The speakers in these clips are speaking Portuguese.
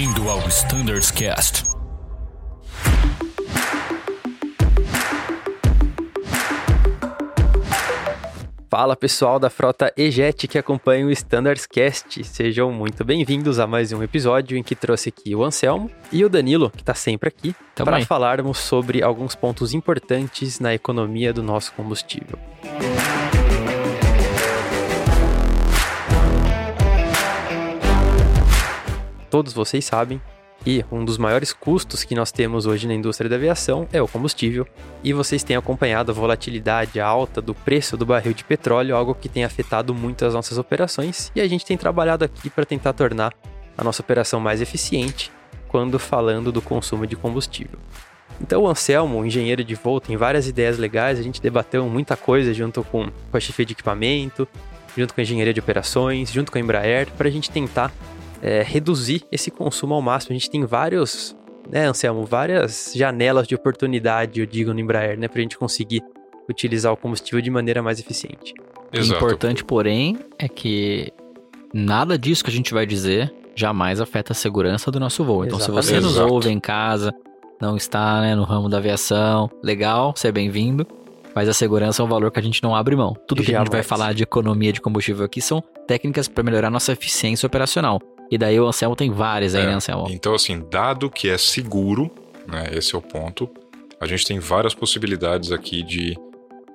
Bem-vindo ao Standards Cast. Fala pessoal da frota EJET que acompanha o Standards Cast. Sejam muito bem-vindos a mais um episódio em que trouxe aqui o Anselmo e o Danilo, que está sempre aqui, para falarmos sobre alguns pontos importantes na economia do nosso combustível. Todos vocês sabem que um dos maiores custos que nós temos hoje na indústria da aviação é o combustível, e vocês têm acompanhado a volatilidade alta do preço do barril de petróleo, algo que tem afetado muito as nossas operações, e a gente tem trabalhado aqui para tentar tornar a nossa operação mais eficiente quando falando do consumo de combustível. Então o Anselmo, engenheiro de voo, tem várias ideias legais, a gente debateu muita coisa junto com, com a chefia de equipamento, junto com a engenharia de operações, junto com a Embraer, para a gente tentar é, reduzir esse consumo ao máximo. A gente tem vários, né, Anselmo, várias janelas de oportunidade, eu digo, no Embraer, né, para a gente conseguir utilizar o combustível de maneira mais eficiente. O Exato. importante, porém, é que nada disso que a gente vai dizer jamais afeta a segurança do nosso voo. Então, se você nos Exato. ouve em casa, não está né, no ramo da aviação, legal, você é bem-vindo. Mas a segurança é um valor que a gente não abre mão. Tudo que a gente vai falar de economia de combustível aqui são técnicas para melhorar nossa eficiência operacional. E daí o Anselmo tem várias aí, É, né, Anselmo? Então, assim, dado que é seguro, né, esse é o ponto, a gente tem várias possibilidades aqui de,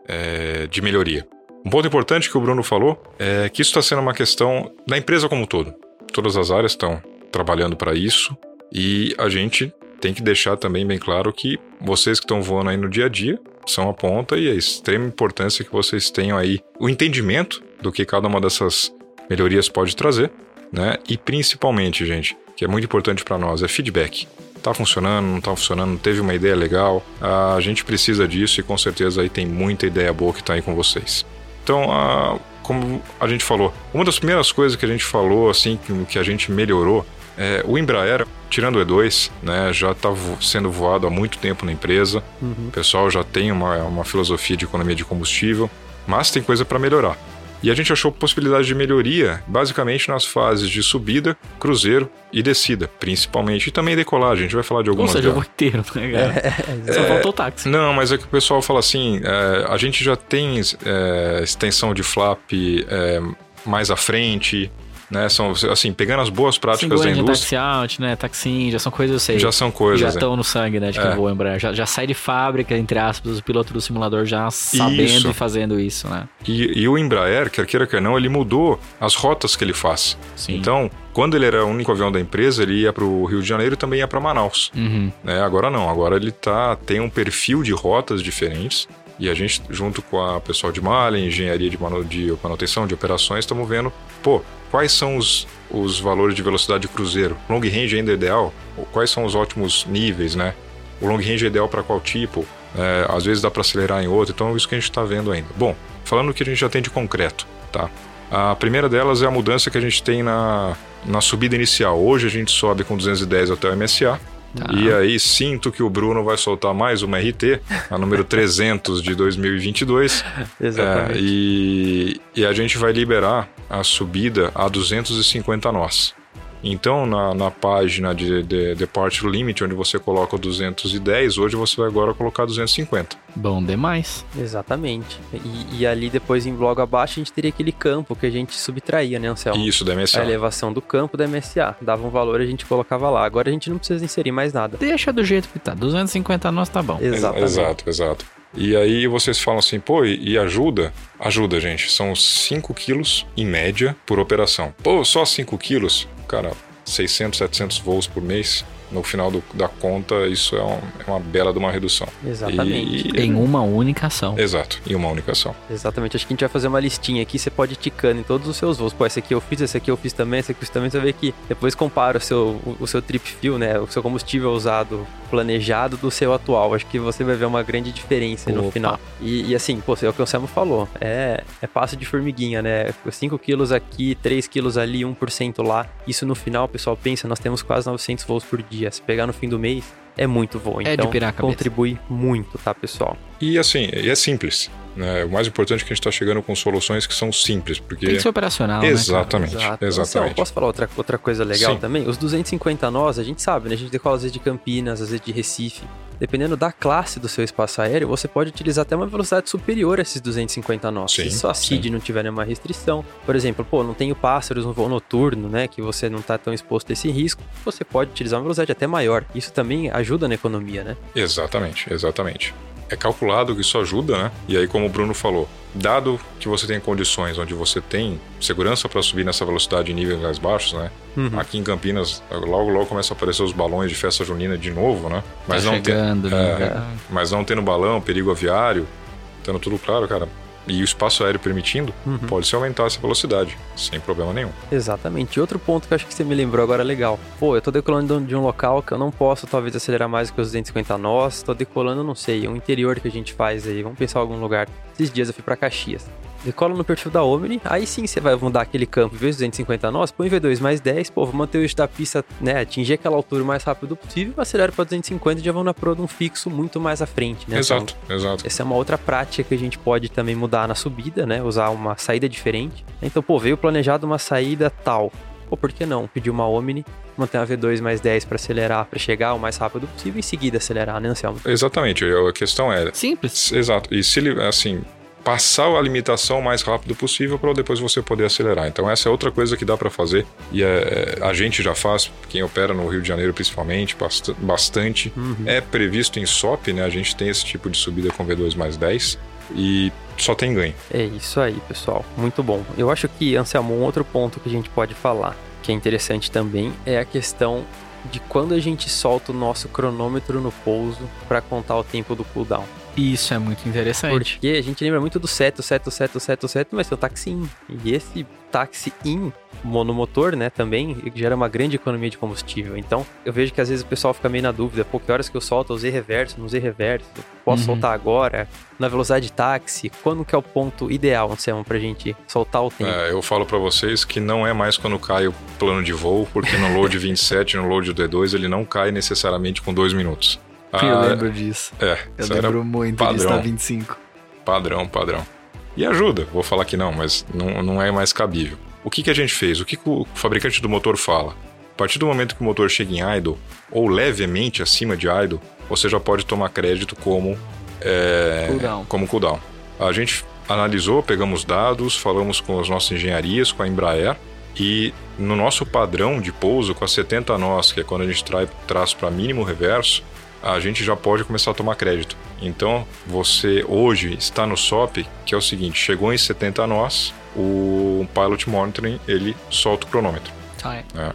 é, de melhoria. Um ponto importante que o Bruno falou é que isso está sendo uma questão da empresa como um todo. Todas as áreas estão trabalhando para isso e a gente tem que deixar também bem claro que vocês que estão voando aí no dia a dia são a ponta e é extrema importância que vocês tenham aí o entendimento do que cada uma dessas melhorias pode trazer, né? E principalmente, gente, que é muito importante para nós, é feedback. Tá funcionando, não tá funcionando, teve uma ideia legal, a gente precisa disso e com certeza aí tem muita ideia boa que tá aí com vocês. Então, a- como a gente falou, uma das primeiras coisas que a gente falou, assim, que, a gente melhorou, é o Embraer, tirando o E2, né, já está sendo voado há muito tempo na empresa, o pessoal já tem uma, uma filosofia de economia de combustível, mas tem coisa para melhorar. E a gente achou possibilidade de melhoria basicamente nas fases de subida, cruzeiro e descida, principalmente. E também decolagem, a gente vai falar de Ou algumas seja, o delas. voo inteiro, né, cara? Só faltou o táxi. Não, mas é que o pessoal fala assim: é, a gente já tem é, extensão de flap é, mais à frente, né? São assim, pegando as boas práticas Single da indústria, taxi out, né? Taxin, já são coisas, eu sei. já são já coisas. né? estão no sangue, né? De quem É. voa Embraer. Já, já sai de fábrica, entre aspas, o piloto do simulador já sabendo Isso. e fazendo isso, né? E, e o Embraer, quer queira quer não, ele mudou as rotas que ele faz. Sim. Então, quando ele era o único avião da empresa, ele ia para o Rio de Janeiro e também ia para Manaus. Uhum. né? Agora não, agora ele tá, tem um perfil de rotas diferentes e a gente, junto com a pessoal de malha, engenharia de, manu, de manutenção, de operações, estamos vendo, pô, quais são os, os valores de velocidade de cruzeiro? Long range ainda é ideal? Quais são os ótimos níveis, né? O long range é ideal para qual tipo? É, às vezes dá para acelerar em outro, então é isso que a gente está vendo ainda. Bom, falando o que a gente já tem de concreto, tá? A primeira delas é a mudança que a gente tem na, na subida inicial. Hoje a gente sobe com 210 até o MSA. Tá. E aí sinto que o Bruno vai soltar mais uma RT, a número 300 de 2022. Exatamente. É, e, e a gente vai liberar a subida a 250 nós. Então, na, na página de, de Departure Limit, onde você coloca o 210, hoje você vai agora colocar 250. Bom demais. Exatamente. E, e ali depois em logo abaixo a gente teria aquele campo que a gente subtraía, né, Anselmo? Isso, da A MSA. elevação do campo da MSA. Dava um valor a gente colocava lá. Agora a gente não precisa inserir mais nada. Deixa do jeito que tá. 250 nós tá bom. Exatamente. Exato, exato. E aí vocês falam assim, pô, e ajuda? Ajuda, gente. São 5 quilos em média por operação. Pô, só 5 quilos? Cara, 600, 700 voos por mês. No final do- da conta, isso é, um- é uma bela de uma redução. Exatamente. E- Em uma única ação. Exato, em uma única ação. Exatamente. Acho que a gente vai fazer uma listinha aqui. Você pode ir ticando em todos os seus voos. Pô, esse aqui eu fiz, esse aqui eu fiz também, esse aqui eu fiz também. Você vai ver que depois compara o seu, o, o seu trip fuel, né? O seu combustível usado planejado do seu atual. Acho que você vai ver uma grande diferença no Opa. final. E, e assim, pô, é o que o Samu falou. É, é passo de formiguinha, né? 5 quilos aqui, 3 quilos ali, 1% lá. Isso no final, o pessoal pensa, nós temos quase 900 voos por dia. Se pegar no fim do mês, é muito voo. É de Então, pirar a cabeça. contribui muito, tá, pessoal? E assim, e é simples. Né? O mais importante é que a gente está chegando com soluções que são simples, porque... Tem que ser operacional, né, Exatamente, Exato. exatamente. Marcelo, posso falar outra, outra coisa legal Sim. também? Os 250 nós, a gente sabe, né? A gente decola às vezes de Campinas, às vezes de Recife. Dependendo da classe do seu espaço aéreo, você pode utilizar até uma velocidade superior a esses 250 nós. Sim, Se sua sim. CID não tiver nenhuma restrição. Por exemplo, pô, não tenho pássaros no voo noturno, né? Que você não tá tão exposto a esse risco. Você pode utilizar uma velocidade até maior. Isso também ajuda na economia, né? Exatamente, exatamente. É calculado que isso ajuda, né? E aí, como o Bruno falou, dado que você tem condições onde você tem segurança para subir nessa velocidade em níveis mais baixos, né? Uhum. Aqui em Campinas, logo logo começam a aparecer os balões de festa junina de novo, né? Mas tá não chegando, né? é, mas não tendo balão, perigo aviário, tendo tudo claro, cara. E o espaço aéreo permitindo, Uhum. pode-se aumentar essa velocidade, sem problema nenhum. Exatamente. E outro ponto que eu acho que você me lembrou agora legal. Pô, eu tô decolando de um local que eu não posso talvez acelerar mais do que os 250 nós. Tô decolando, não sei, um interior que a gente faz aí. Vamos pensar em algum lugar. Esses dias eu fui pra Caxias. Decola no perfil da Omni, aí sim você vai mudar aquele campo, em vez de 250 nós, põe V2 mais 10, pô, vou manter o eixo da pista, né, atingir aquela altura o mais rápido possível, acelera pra 250 e já vão na proa de um fixo muito mais à frente, né? Então, exato, exato. essa é uma outra prática que a gente pode também mudar na subida, né? Usar uma saída diferente. Então, pô, veio planejado uma saída tal. Pô, por que não? Pedir uma Omni, manter uma V2 mais 10 para acelerar, para chegar o mais rápido possível e em seguida acelerar, né, Anselmo? Exatamente. A questão é, Simples. Exato. E se ele, assim, passar a limitação o mais rápido possível para depois você poder acelerar. Então essa é outra coisa que dá para fazer e é, a gente já faz, quem opera no Rio de Janeiro principalmente, bast- bastante. É previsto em SOP, né? A gente tem esse tipo de subida com V2 mais 10 e só tem ganho. É isso aí, pessoal. Muito bom. Eu acho que, Anselmo, um outro ponto que a gente pode falar, que é interessante também, é a questão de quando a gente solta o nosso cronômetro no pouso para contar o tempo do cooldown. Isso é muito interessante. Porque a gente lembra muito do seto, seto, seto, seto, seto, mas tem o táxi in. E esse táxi in monomotor, né, também gera uma grande economia de combustível. Então, eu vejo que às vezes o pessoal fica meio na dúvida, pô, que horas que eu solto? Eu usei reverso, não usei reverso? Posso Uhum. soltar agora? Na velocidade de táxi? Quando que é o ponto ideal, Anselmo, pra gente soltar o tempo? É, eu falo para vocês que não é mais quando cai o plano de voo, porque no load 27, no load D2, ele não cai necessariamente com dois minutos. Eu Ah, lembro disso. É, Eu lembro muito padrão. disso na 25. Padrão, padrão. E ajuda, vou falar que não, mas não, não é mais cabível. O que, que a gente fez? O que, que o fabricante do motor fala? A partir do momento que o motor chega em idle, ou levemente acima de idle, você já pode tomar crédito como, é, Cooldown. como cooldown. A gente analisou, pegamos dados, falamos com as nossas engenharias, com a Embraer, e no nosso padrão de pouso, com a 70 nós, que é quando a gente trai, traz para mínimo reverso, a gente já pode começar a tomar crédito. Então, você hoje está no SOP, que é o seguinte, chegou em 70 nós, o Pilot Monitoring, ele solta o cronômetro. É. né?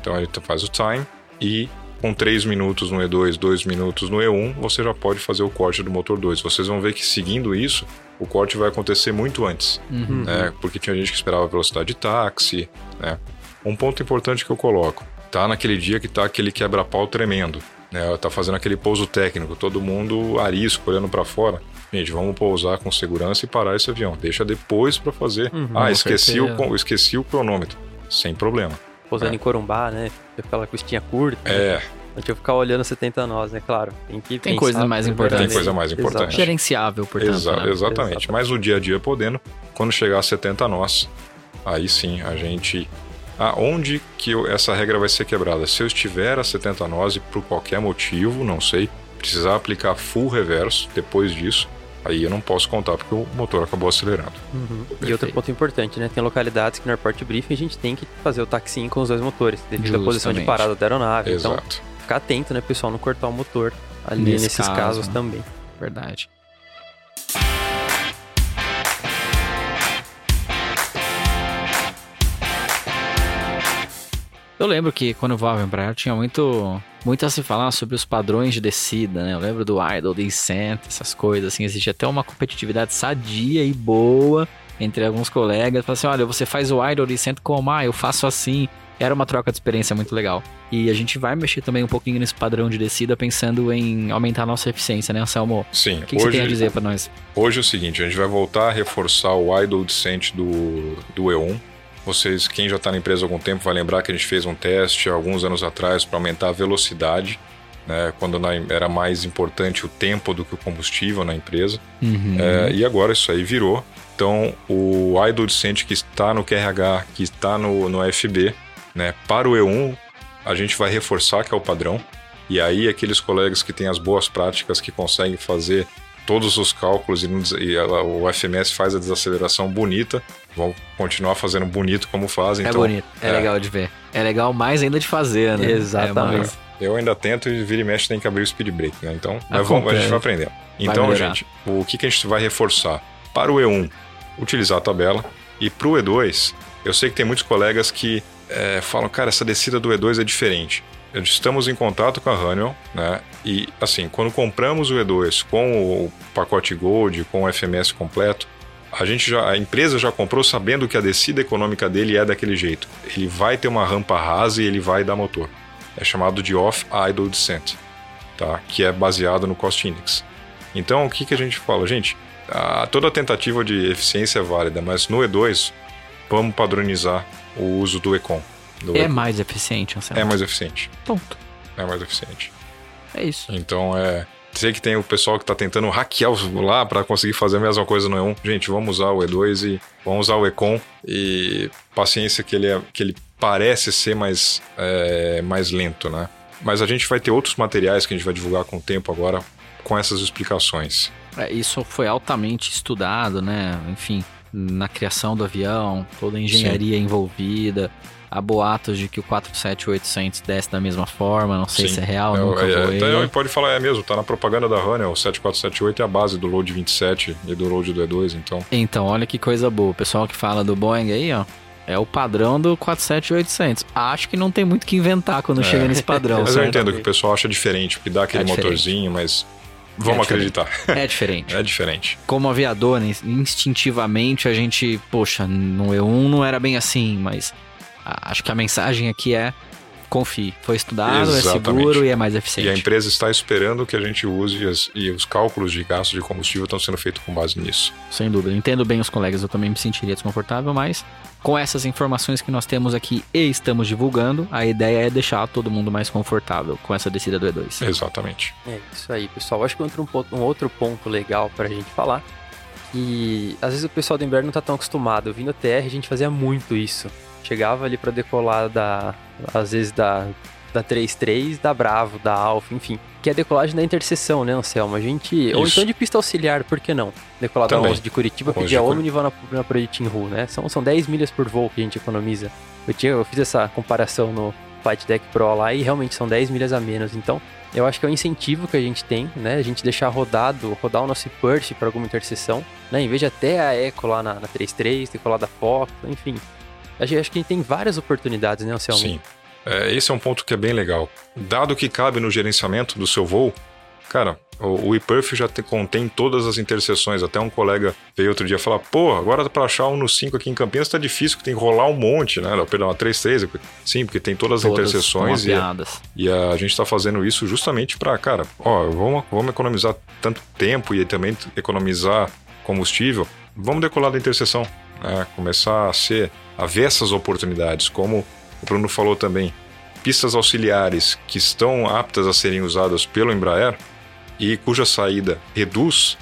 Então, ele faz o time e com 3 minutos no E2, 2 minutos no E1, você já pode fazer o corte do motor 2. Vocês vão ver que seguindo isso, o corte vai acontecer muito antes, Uhum. né? Porque tinha gente que esperava velocidade de táxi, né? Um ponto importante que eu coloco, tá naquele dia que tá aquele quebra-pau tremendo, né? Tá fazendo aquele pouso técnico, todo mundo arisco, olhando para fora. Gente, vamos pousar com segurança e parar esse avião. Deixa depois para fazer. Uhum, ah, esqueci o, esqueci o cronômetro. Sem problema. Pousando é. em Corumbá, né? Aquela costinha curta. É, A gente vai ficar olhando 70 nós, né? Claro. Tem que Tem coisas mais verdade. Tem coisa mais importante. Exato. Gerenciável, portanto. Exa- né? exatamente. Exatamente. Mas no dia a dia podendo, quando chegar a 70 nós, aí sim a gente. Aonde que eu- essa regra vai ser quebrada? Se eu estiver a 70 nós e por qualquer motivo, não sei, precisar aplicar full reverso depois disso, aí eu não posso contar porque o motor acabou acelerando. Uhum. E outro ponto importante, né? Tem localidades que no airport briefing a gente tem que fazer o taxi com os dois motores, devido à posição de parada da aeronave. Então, Exato. ficar atento, né, pessoal, não cortar o motor ali Nesse nesses caso, casos né? também. Verdade. Eu lembro que quando eu voava em Embraer tinha muito, muito a se falar sobre os padrões de descida, né? Eu lembro do idle, descent, essas coisas, assim. Existia até uma competitividade sadia e boa entre alguns colegas. Falaram assim, olha, você faz o idle, descent como? Ah, eu faço assim. Era uma troca de experiência muito legal. E a gente vai mexer também um pouquinho nesse padrão de descida, pensando em aumentar a nossa eficiência, né, Anselmo? Sim, O que, que você hoje, tem a dizer pra nós? hoje é o seguinte, a gente vai voltar a reforçar o idle descent do, do E1. Vocês, quem já está na empresa há algum tempo, vai lembrar que a gente fez um teste alguns anos atrás para aumentar a velocidade. né, quando na, era mais importante o tempo do que o combustível na empresa. Uhum. É, e agora isso aí virou. Então, o idle decente que está no QRH, que está no, no FB, né, para o E1, a gente vai reforçar que é o padrão. E aí, aqueles colegas que têm as boas práticas, que conseguem fazer todos os cálculos e, e ela, o FMS faz a desaceleração bonita, vão continuar fazendo bonito como fazem. É então, bonito, é, legal de ver. É legal mais ainda de fazer, né? Exatamente. É. Eu ainda tento e vira e mexe tem que abrir o speed break, né? Então, mas vamos, a Acontece. gente vai aprendendo. Então, melhorar. gente, o que, que a gente vai reforçar? Para o E1, utilizar a tabela. E para o E2, eu sei que tem muitos colegas que é, falam, cara, essa descida do E2 é diferente. Estamos em contato com a Honeywell, né? E assim, quando compramos o E2 com o pacote Gold, com o FMS completo, a gente já, a empresa já comprou sabendo que a descida econômica dele é daquele jeito. Ele vai ter uma rampa rasa e ele vai dar motor. É chamado de off-idle descent, tá? Que é baseado no cost index. Então, o que, que a gente fala? Gente, a- toda tentativa de eficiência é válida, mas no E2, vamos padronizar o uso do Econ. Do É mais eficiente, Anselmo. é mais eficiente. Ponto. É mais eficiente. É isso. Então, é... Sei que tem o pessoal que está tentando hackear lá para conseguir fazer a mesma coisa no E1. Gente, vamos usar o E2 e vamos usar o Econ. E paciência que ele, é, que ele parece ser mais, é, mais lento, né? Mas a gente vai ter outros materiais que a gente vai divulgar com o tempo agora com essas explicações. É, isso foi altamente estudado, né? Enfim, na criação do avião, toda a engenharia envolvida. Há boatos de que o 47800 desce da mesma forma, não sei Sim. se é real, É, nunca é, até pode falar, é mesmo, tá na propaganda da Honeywell, o 7478 é a base do load 27 e do load do E2, então... Então, olha que coisa boa. O pessoal que fala do Boeing aí, ó, é o padrão do 47800. Acho que não tem muito o que inventar quando É. chega nesse padrão, Mas eu entendo que o pessoal acha diferente, porque dá aquele É motorzinho, mas vamos É acreditar. É diferente. É diferente. Como aviador, né, instintivamente a gente, poxa, no E1 não era bem assim, mas acho que a mensagem aqui é confie. Foi estudado, é Exatamente. seguro e é mais E a eficiente. empresa está esperando que a gente use as- e os cálculos de gasto de combustível estão sendo feitos com base nisso. Sem dúvida. Entendo bem os colegas, eu também me sentiria desconfortável, mas com essas informações que nós temos aqui e estamos divulgando, a ideia é deixar todo mundo mais confortável com essa descida do E2. Exatamente. É isso aí, pessoal. Acho que entra um, um outro ponto legal pra gente falar. Que às vezes o pessoal do Embraer não tá tão acostumado. Vim no TR, a gente fazia muito isso. Chegava ali pra decolar da. Às vezes da. Da 33, da Bravo, da Alfa, enfim. Que é a decolagem da interseção, né, Anselmo? A gente. Ou Isso. então de pista auxiliar, por que não? Decolar da Também. 11 de Curitiba, 11 pedir a Omni vá na, na Project Ru, né? São, são 10 milhas por voo que a gente economiza. Eu, tinha, eu fiz essa comparação no Flight Deck Pro lá e realmente são 10 milhas a menos. Então, eu acho que é um incentivo que a gente tem, né? A gente deixar rodado, rodar o nosso Purse para alguma interseção, né? Em vez de até a Eco lá na, na 33, decolar da Fox, enfim. Acho, acho que a gente tem várias oportunidades, né, Anselmo? Sim. É, esse é um ponto que é bem legal. Dado que cabe no gerenciamento do seu voo, cara, o, o ePerf já te- contém todas as interseções. Até um colega veio outro dia falar: pô, agora para achar um no 5 aqui em Campinas tá difícil, que tem que rolar um monte, né? Perdão, a 33. Sim, porque tem todas as Todas interseções estão e, mapeadas. e a gente está fazendo isso justamente para, cara, ó, vamos, vamos economizar tanto tempo e também economizar combustível. Vamos decolar da interseção, né? Começar a ser a ver essas oportunidades, como o Bruno falou também, pistas auxiliares que estão aptas a serem usadas pelo Embraer e cuja saída reduz,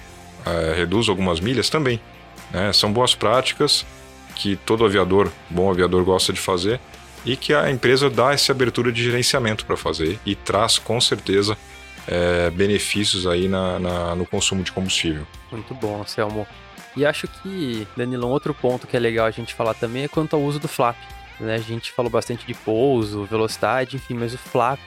eh, reduz algumas milhas também. né? São boas práticas que todo aviador, bom aviador, gosta de fazer e que a empresa dá essa abertura de gerenciamento para fazer e traz com certeza eh, benefícios aí na- na- no consumo de combustível. Muito bom, Anselmo. E acho que, Danilo, um outro ponto que é legal a gente falar também é quanto ao uso do flap. Né? A gente falou bastante de pouso, velocidade, enfim, mas o flap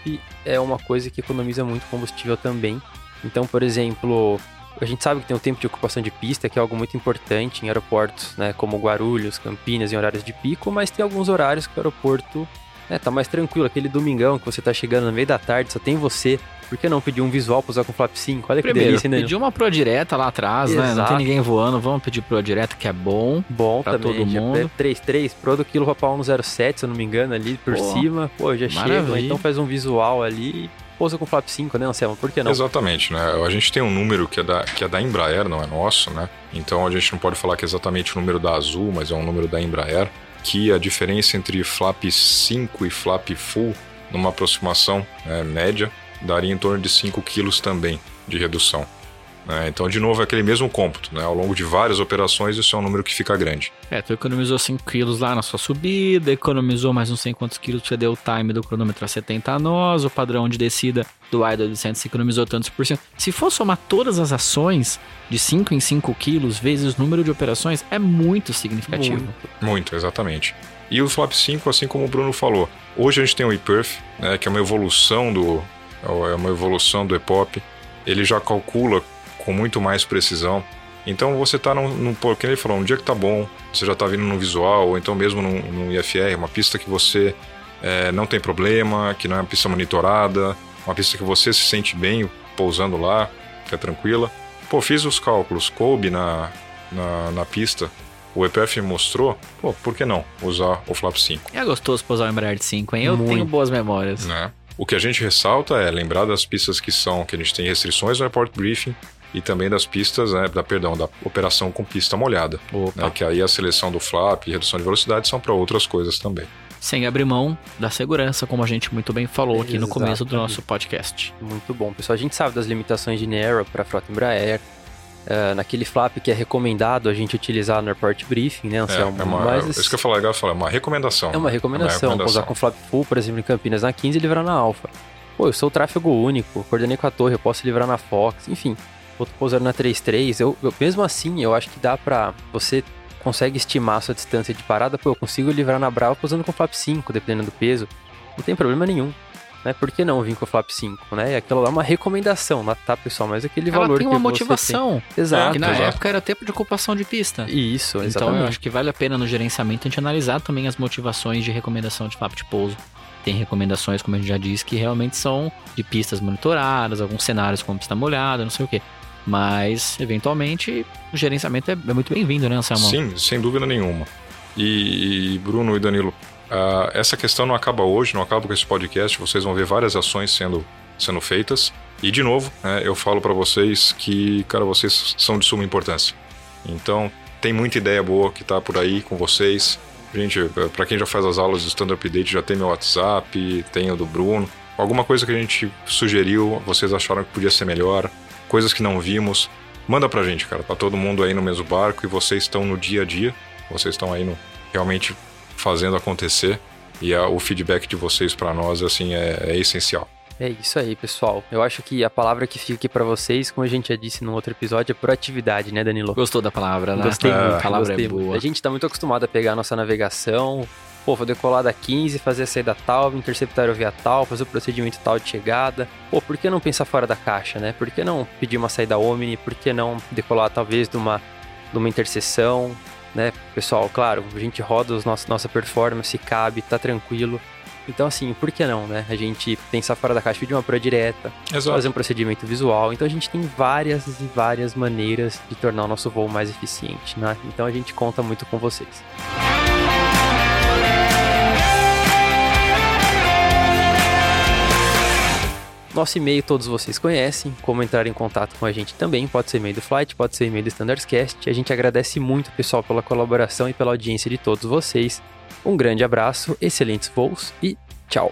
é uma coisa que economiza muito combustível também. Então, por exemplo, a gente sabe que tem o tempo de ocupação de pista, que é algo muito importante em aeroportos, né, como Guarulhos, Campinas, em horários de pico, mas tem alguns horários que o aeroporto né, tá mais tranquilo. Aquele domingão que você tá chegando no meio da tarde, só tem você. Por que não pedir um visual pra usar com flap 5? Olha que Primeiro, delícia, hein, Danilo? pedir uma pro direta lá atrás, né? Não Exato. tem ninguém voando, vamos pedir pro direta que é bom. Bom pra também. todo mundo. é 3-3, pro do quilo para 107, se eu não me engano, ali por Pô, cima. Pô, já chega. maravilha. Então faz um visual ali e pousa com flap 5, né, Anselmo? Por que não? Exatamente, né? A gente tem um número que é, da, que é da Embraer, não é nosso, né? Então a gente não pode falar que é exatamente o número da Azul, mas é um número da Embraer, que a diferença entre flap 5 e flap full, numa aproximação né, média, daria em torno de 5 quilos também de redução. Né? Então, de novo, é aquele mesmo cômputo. Né? Ao longo de várias operações, isso é um número que fica grande. É, tu economizou 5 quilos lá na sua subida, economizou mais não sei quantos quilos, você deu o time do cronômetro a 70 nós, o padrão de descida do idle de 100 se economizou tantos por cento. Se for somar todas as ações de 5 em 5 quilos vezes o número de operações, é muito significativo. Muito, muito exatamente. E o Flap 5, assim como o Bruno falou, hoje a gente tem o ePerf, né, que é uma evolução do é uma evolução do EPOP. Ele já calcula com muito mais precisão. Então você está num, num que ele falou, um dia que tá bom, você já está vindo no visual, ou então mesmo no, no IFR, uma pista que você é, não tem problema, que não é uma pista monitorada, uma pista que você se sente bem pousando lá, que é tranquila. Pô, fiz os cálculos, coube na, na, na pista, o EPF mostrou, pô, por que não usar o Flap 5? É gostoso pousar o Embraer de 5, hein? Eu Muito. tenho boas memórias. Né? O que a gente ressalta é lembrar das pistas que são, que a gente tem restrições no report briefing, e também das pistas, né, da, perdão, da operação com pista molhada. Né, que aí a seleção do flap e redução de velocidade são para outras coisas também. Sem abrir mão da segurança, como a gente muito bem falou aqui no começo do nosso podcast. Muito bom, pessoal. A gente sabe das limitações de Narrow para a frota Embraer, Uh, naquele flap que é recomendado a gente utilizar no report briefing, né, Anselmo? É, é uma, Mas, é, isso que eu falei legal, é uma recomendação. É uma recomendação, é uma recomendação. usar com flap full, por exemplo, em Campinas na 15 e livrar na Alpha. Pô, eu sou tráfego único, coordenei com a torre, eu posso livrar na Fox, enfim outro pousando na 3.3, eu, eu, mesmo assim, eu acho que dá pra. Você consegue estimar a sua distância de parada, pô, eu consigo livrar na Brava pousando com flap 5, dependendo do peso. Não tem problema nenhum. Né? Por que não vir com o flap 5, né? Aquilo lá é uma recomendação, tá, pessoal? Mas aquele Ela valor tem uma motivação. Tem. Exato. Que na exato. época era tempo de ocupação de pista. Isso, exatamente. Então eu acho que vale a pena no gerenciamento a gente analisar também as motivações de recomendação de flap de pouso. Tem recomendações, como a gente já disse, que realmente são de pistas monitoradas, alguns cenários com pista molhada, não sei o quê. Mas, eventualmente, o gerenciamento é, é muito bem-vindo, né, Anselmo? Sim, sem dúvida nenhuma. E, e Bruno e Danilo, uh, essa questão não acaba hoje, não acaba com esse podcast. Vocês vão ver várias ações sendo, sendo feitas. E, de novo, né, eu falo para vocês que, cara, vocês são de suma importância. Então, tem muita ideia boa que tá por aí com vocês. Gente, para quem já faz as aulas do Stand Up Date, já tem meu WhatsApp, tem o do Bruno. Alguma coisa que a gente sugeriu, vocês acharam que podia ser melhor, coisas que não vimos. Manda pra gente, cara. Tá todo mundo aí no mesmo barco e vocês estão no dia a dia. Vocês estão aí no, realmente fazendo acontecer. E a, o feedback de vocês para nós, assim, é, é essencial. É isso aí, pessoal. Eu acho que a palavra que fica aqui para vocês, como a gente já disse no outro episódio, é proatividade, né, Danilo? Gostou da palavra, né? Gostei muito. A palavra gostei é boa. A gente tá muito acostumado a pegar a nossa navegação, pô, vou decolar da 15, fazer a saída tal, interceptar o via tal, fazer o procedimento tal de chegada. Pô, por que não pensar fora da caixa, né? Por que não pedir uma saída Omni? Por que não decolar talvez de uma, de uma interseção, né? Pessoal, claro, a gente roda os nossos, nossa performance, cabe, tá tranquilo. Então, assim, por que não, né? A gente pensar fora da caixa, pedir uma pro direta, Exato. fazer um procedimento visual. Então, a gente tem várias e várias maneiras de tornar o nosso voo mais eficiente, né? Então, a gente conta muito com vocês. Nosso e-mail todos vocês conhecem, como entrar em contato com a gente também, pode ser e-mail do Flight, pode ser e-mail do Standardscast. A gente agradece muito, pessoal, pela colaboração e pela audiência de todos vocês. Um grande abraço, excelentes voos e tchau!